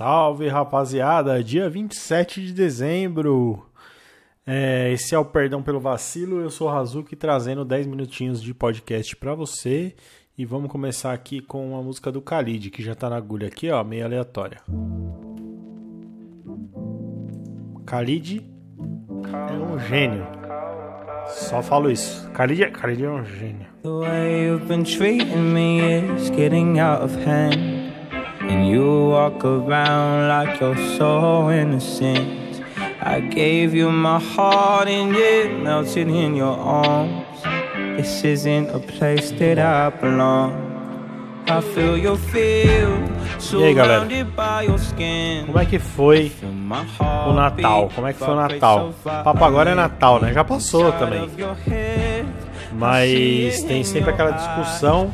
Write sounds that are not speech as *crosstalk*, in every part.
Salve rapaziada, dia 27 de dezembro. É, esse é o Perdão pelo Vacilo. Eu sou o Razuki trazendo 10 minutinhos de podcast para você. E vamos começar aqui com a música do Khalid, que já tá na agulha aqui, ó, meio aleatória. Khalid é um gênio. Só falo isso. Khalid, é- Khalid é um gênio. The way you've been treating me is getting out of hand. And you walk around like you're so innocent. I gave you my heart and it melted in your arms. This isn't a place that I belong. I feel your feel, E aí, galera? skin. Como é que foi o Natal? Como é que foi o Natal? far Papo agora é. Natal, né? Já passou também. Mas tem sempre aquela discussão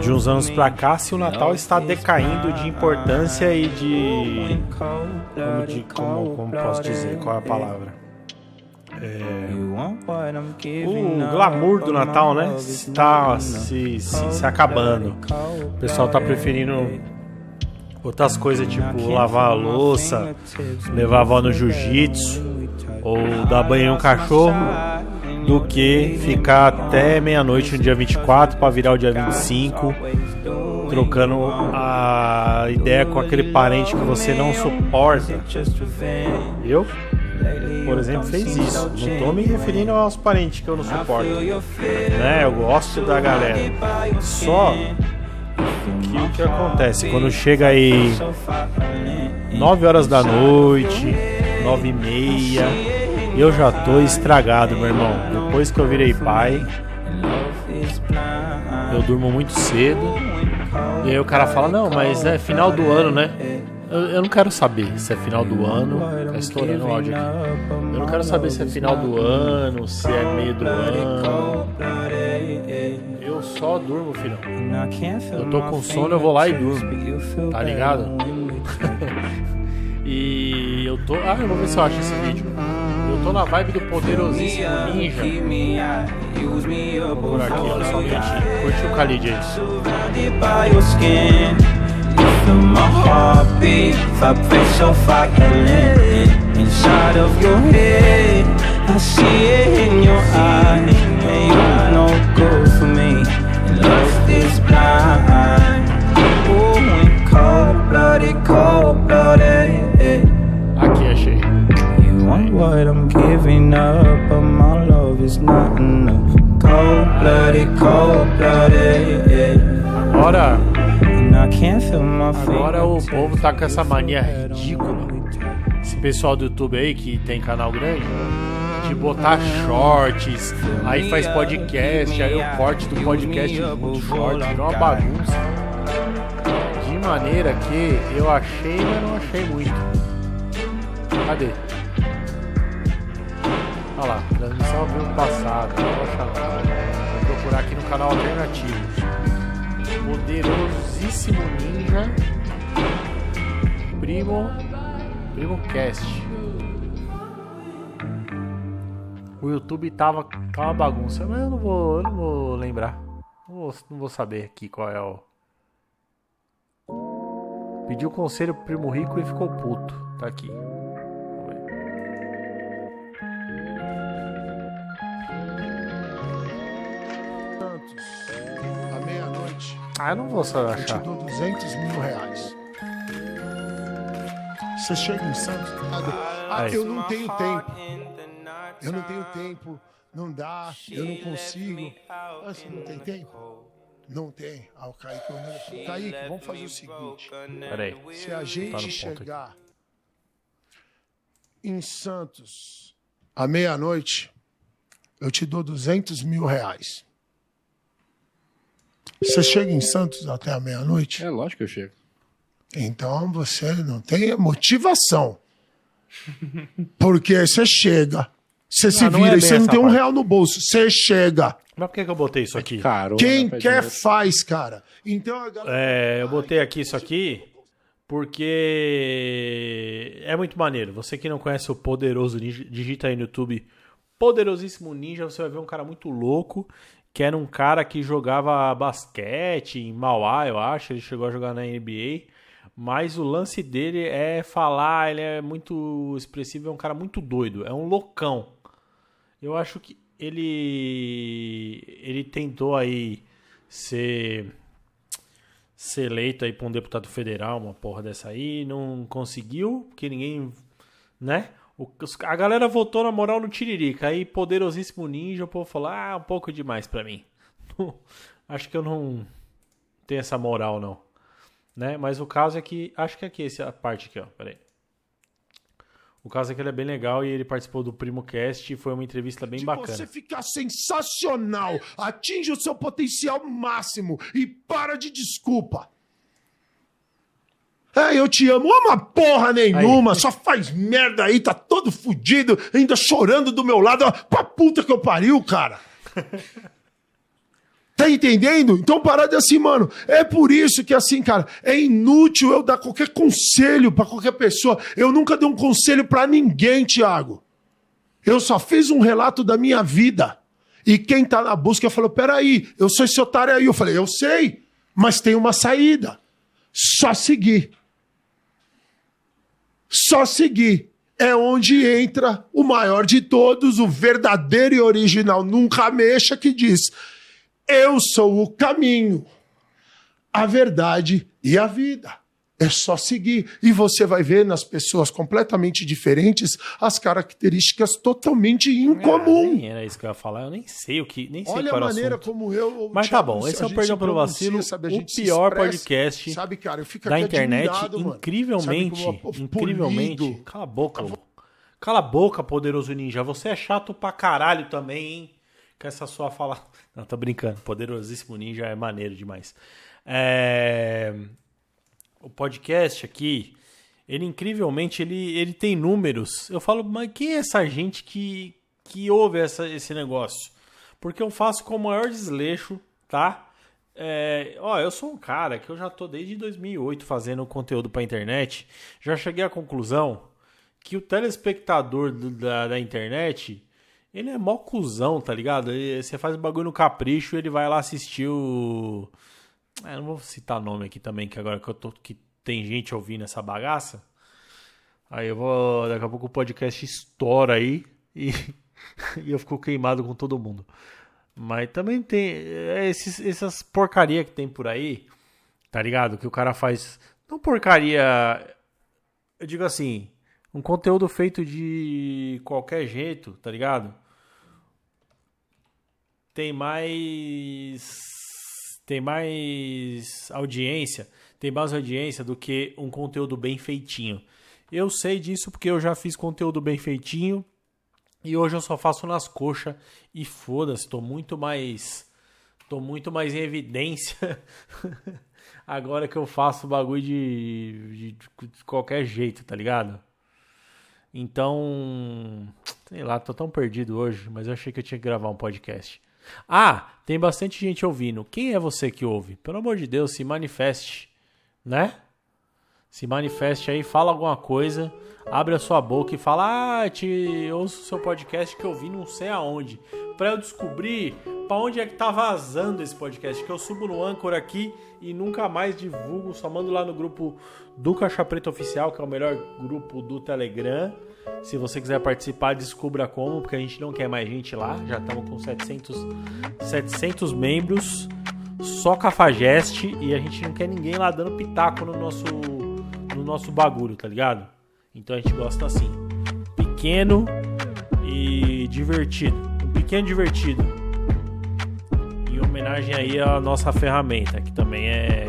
de uns anos pra cá se o Natal está decaindo de importância e de. Como, de, como, como posso dizer? Qual é a palavra? O glamour do Natal, né? Está se, se, se acabando. O pessoal tá preferindo outras coisas tipo lavar a louça, levar a avó no jiu-jitsu ou dar banho em um cachorro do que ficar até meia-noite no dia 24 para virar o dia 25 trocando a ideia com aquele parente que você não suporta. Eu, por exemplo, fez isso. Não tô me referindo aos parentes que eu não suporto. Né? Eu gosto da galera. Só que o que acontece quando chega aí 9 horas da noite, 9 e meia, eu já tô estragado, meu irmão. Depois que eu virei pai, eu durmo muito cedo. E aí o cara fala, não, mas é final do ano, né? Eu, eu não quero saber se é final do ano. Tá estourando o áudio aqui. Eu não quero saber se é final do ano, se é meio do ano. Eu só durmo, filhão. Eu tô com sono, eu vou lá e durmo. Tá ligado? *laughs* E eu tô. Ah, eu vou ver se eu acho esse vídeo. Eu tô na vibe do poderosíssimo ninja. Por aqui, ó, só um minutinho. Curte o Khalid aí. Head, I see it in your eyes. And you're no good for me. Love is blind. Oh, cold blooded, cold blooded. What I'm giving up, but my love is not enough. Cold blooded, cold blooded. Agora, And I can't feel my agora o povo tá com essa mania ridícula. Esse pessoal do YouTube aí que tem canal grande. De botar shorts, aí faz podcast, aí o corte do podcast muito short, virou uma bagunça. De maneira que eu achei, mas não achei muito. Cadê? Olha lá, transmissão ao vivo passado. Vou procurar aqui no canal alternativo. Poderosíssimo Ninja Primo Primo Cast. O YouTube tava, tava uma bagunça, mas eu não vou, eu não vou lembrar. Não vou, não vou saber aqui qual é o. Pediu conselho pro primo rico e ficou puto. Tá aqui. Ah, eu não vou só eu te achar. dou 200 mil reais. Você chega em Santos, ah, eu não tenho tempo, eu não tenho tempo, não dá, eu não consigo. Ah, você não tem tempo? Não tem. Ah, o Kaique, eu- Kaique, vamos fazer o seguinte. Peraí. Se a gente chegar em Santos à meia-noite, eu te dou 200 mil reais. Você chega em Santos até a meia-noite? É lógico que eu chego. Então você não tem motivação. Porque você chega, você se Ah, não é vira e você não tem um parte. real no bolso. Você chega. Mas por que, que eu botei isso aqui? Carona, Quem de quer faz, cara. Então a galera. É, eu botei aqui isso aqui porque é muito maneiro. Você que não conhece o Poderoso Ninja, digita aí no YouTube Poderosíssimo Ninja, você vai ver um cara muito louco, que era um cara que jogava basquete em Mauá, eu acho, ele chegou a jogar na NBA, Mas o lance dele é falar, ele é muito expressivo, é um cara muito doido, é um loucão. Eu acho que ele ele tentou aí ser ser eleito aí para um deputado federal, uma porra dessa aí, não conseguiu, porque ninguém, né? A galera votou na moral no Tiririca, aí poderosíssimo ninja, o povo falou, ah, um pouco demais para mim. *laughs* acho que eu não tenho essa moral não, né? Mas o caso é que, acho que é aqui essa parte aqui, ó, peraí. O caso é que ele é bem legal e ele participou do Primo Cast e foi uma entrevista bem de bacana. Você ficar sensacional, atinge o seu potencial máximo e para de desculpa. É, eu te amo, ama porra nenhuma, aí. só faz merda aí, tá todo fudido, ainda chorando do meu lado, pra puta que eu pariu, cara. *laughs* Tá entendendo? Então parada assim, mano. É por isso que assim, cara, é inútil eu dar qualquer conselho para qualquer pessoa. Eu nunca dei um conselho para ninguém, Thiago. Eu só fiz um relato da minha vida. E quem tá na busca falou: peraí, eu sou esse otário aí. Eu falei: eu sei, mas tem uma saída. Só seguir. Só seguir. É onde entra o maior de todos, o verdadeiro e original Nunca Mexa, que diz: eu sou o caminho, a verdade e a vida. É só seguir. E você vai ver nas pessoas completamente diferentes as características totalmente incomuns. Ah, era isso que eu ia falar. Eu nem sei o que. Nem sei Olha qual a maneira assunto. como eu. Mas tá bom, esse é o Perdão pelo Vacilo, sabe, o pior podcast sabe, cara, da internet. Incrivelmente. Incrivelmente. Cala a boca, Cala a boca, poderoso ninja. Você é chato pra caralho também, hein? Com essa sua fala. Não, tô brincando. Poderosíssimo Ninja é maneiro demais. É... O podcast aqui, ele incrivelmente, ele, ele tem números. Eu falo, mas quem é essa gente que, que ouve essa, esse negócio? Porque eu faço com o maior desleixo, tá? É, ó, eu sou um cara que eu já tô desde 2008 fazendo conteúdo pra internet. Já cheguei à conclusão que o telespectador do, da, da internet ele é mó cuzão, tá ligado? Você faz o bagulho no capricho ele vai lá assistir o. É, não vou citar nome aqui também, que agora que eu tô. que tem gente ouvindo essa bagaça. Aí eu vou. Daqui a pouco o podcast estoura aí e, *laughs* e eu fico queimado com todo mundo. Mas também tem é, esses, essas porcaria que tem por aí, tá ligado? Que o cara faz. Não porcaria. Eu digo assim. Um conteúdo feito de qualquer jeito, tá ligado? tem mais tem mais audiência, tem mais audiência do que um conteúdo bem feitinho. Eu sei disso porque eu já fiz conteúdo bem feitinho e hoje eu só faço nas coxas e foda-se, tô muito mais tô muito mais em evidência *laughs* agora que eu faço bagulho de, de, de qualquer jeito, tá ligado? Então, sei lá, tô tão perdido hoje, mas eu achei que eu tinha que gravar um podcast. Ah, tem bastante gente ouvindo. Quem é você que ouve? Pelo amor de Deus, se manifeste, né? Se manifeste aí, fala alguma coisa, abre a sua boca e fala: "Ah, te ouço o seu podcast que eu vi não sei aonde". Para eu descobrir para onde é que tá vazando esse podcast, que eu subo no Anchor aqui e nunca mais divulgo, só mando lá no grupo do Caixa Preta Oficial, que é o melhor grupo do Telegram. Se você quiser participar, descubra como, porque a gente não quer mais gente lá. Já estamos com 700, 700 membros, só cafajeste, e a gente não quer ninguém lá dando pitaco no nosso, no nosso bagulho, tá ligado? Então a gente gosta assim, pequeno e divertido. Um pequeno divertido. Em homenagem aí à nossa ferramenta, que também é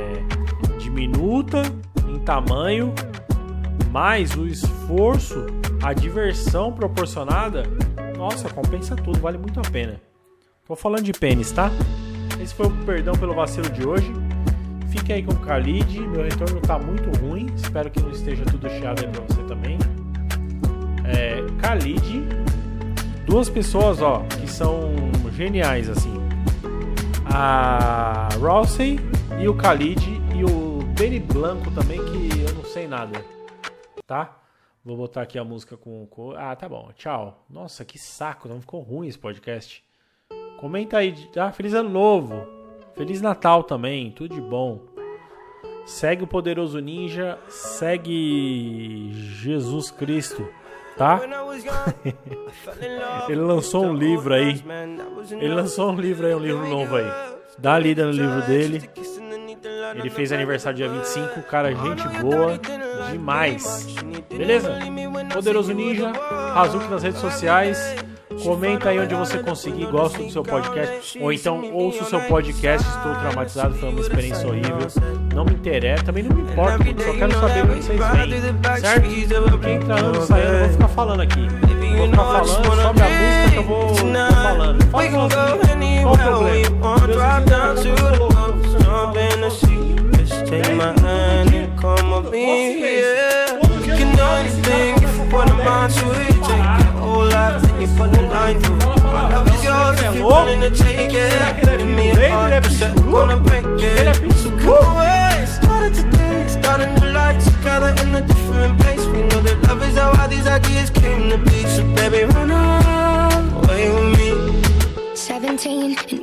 diminuta em tamanho, mas o esforço a diversão proporcionada, nossa, compensa tudo, vale muito a pena. Tô falando de pênis, tá? Esse foi o perdão pelo vacilo de hoje. Fique aí com o Khalid, meu retorno tá muito ruim, espero que não esteja tudo chiado aí pra você também. É, Khalid, duas pessoas, ó, que são geniais, assim. A Rossi e o Khalid e o Benny Blanco também, que eu não sei nada, tá? Vou botar aqui a música com. Ah, tá bom. Tchau. Nossa, que saco. Não ficou ruim esse podcast. Comenta aí. Ah, feliz ano novo. Feliz Natal também. Tudo de bom. Segue o Poderoso Ninja, segue Jesus Cristo, tá? *laughs* Ele lançou um livro aí. Ele lançou um livro aí, um livro novo aí. Dá a lida no livro dele. Ele fez aniversário dia 25, cara, gente boa demais. Beleza? Poderoso Ninja, Razuki nas redes sociais. Comenta aí onde você conseguir, gosta do seu podcast. Ou então ouça o seu podcast, estou traumatizado, foi uma experiência horrível. Não me interessa, também não me importa, só quero saber onde vocês vêm. Certo? Quem tá ano saindo, eu vou ficar falando aqui. Vou ficar falando, sobe a música que eu vou, vou falando. Fala qual o problema? Take my hand and come up in here. You can do anything if you put a mind to it. Take your whole life and you line through it. My love is yours if you're willing to take it. Give me a heart, but I'm gonna break it. So come away. Started today, starting a life together in a different place. We know that love is how all these ideas came to be. So baby, run away with me. 17 and we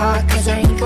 Give me your heart, cause I ain't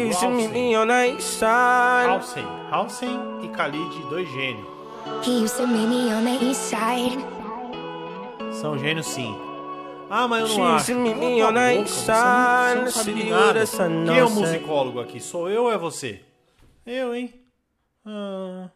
East side. Halsey. Halsey e Khalid, dois gênios. São gênios sim. Ah, mas eu não acho. Quem é o musicólogo aqui? Sou eu ou é você? Eu, hein? Ah,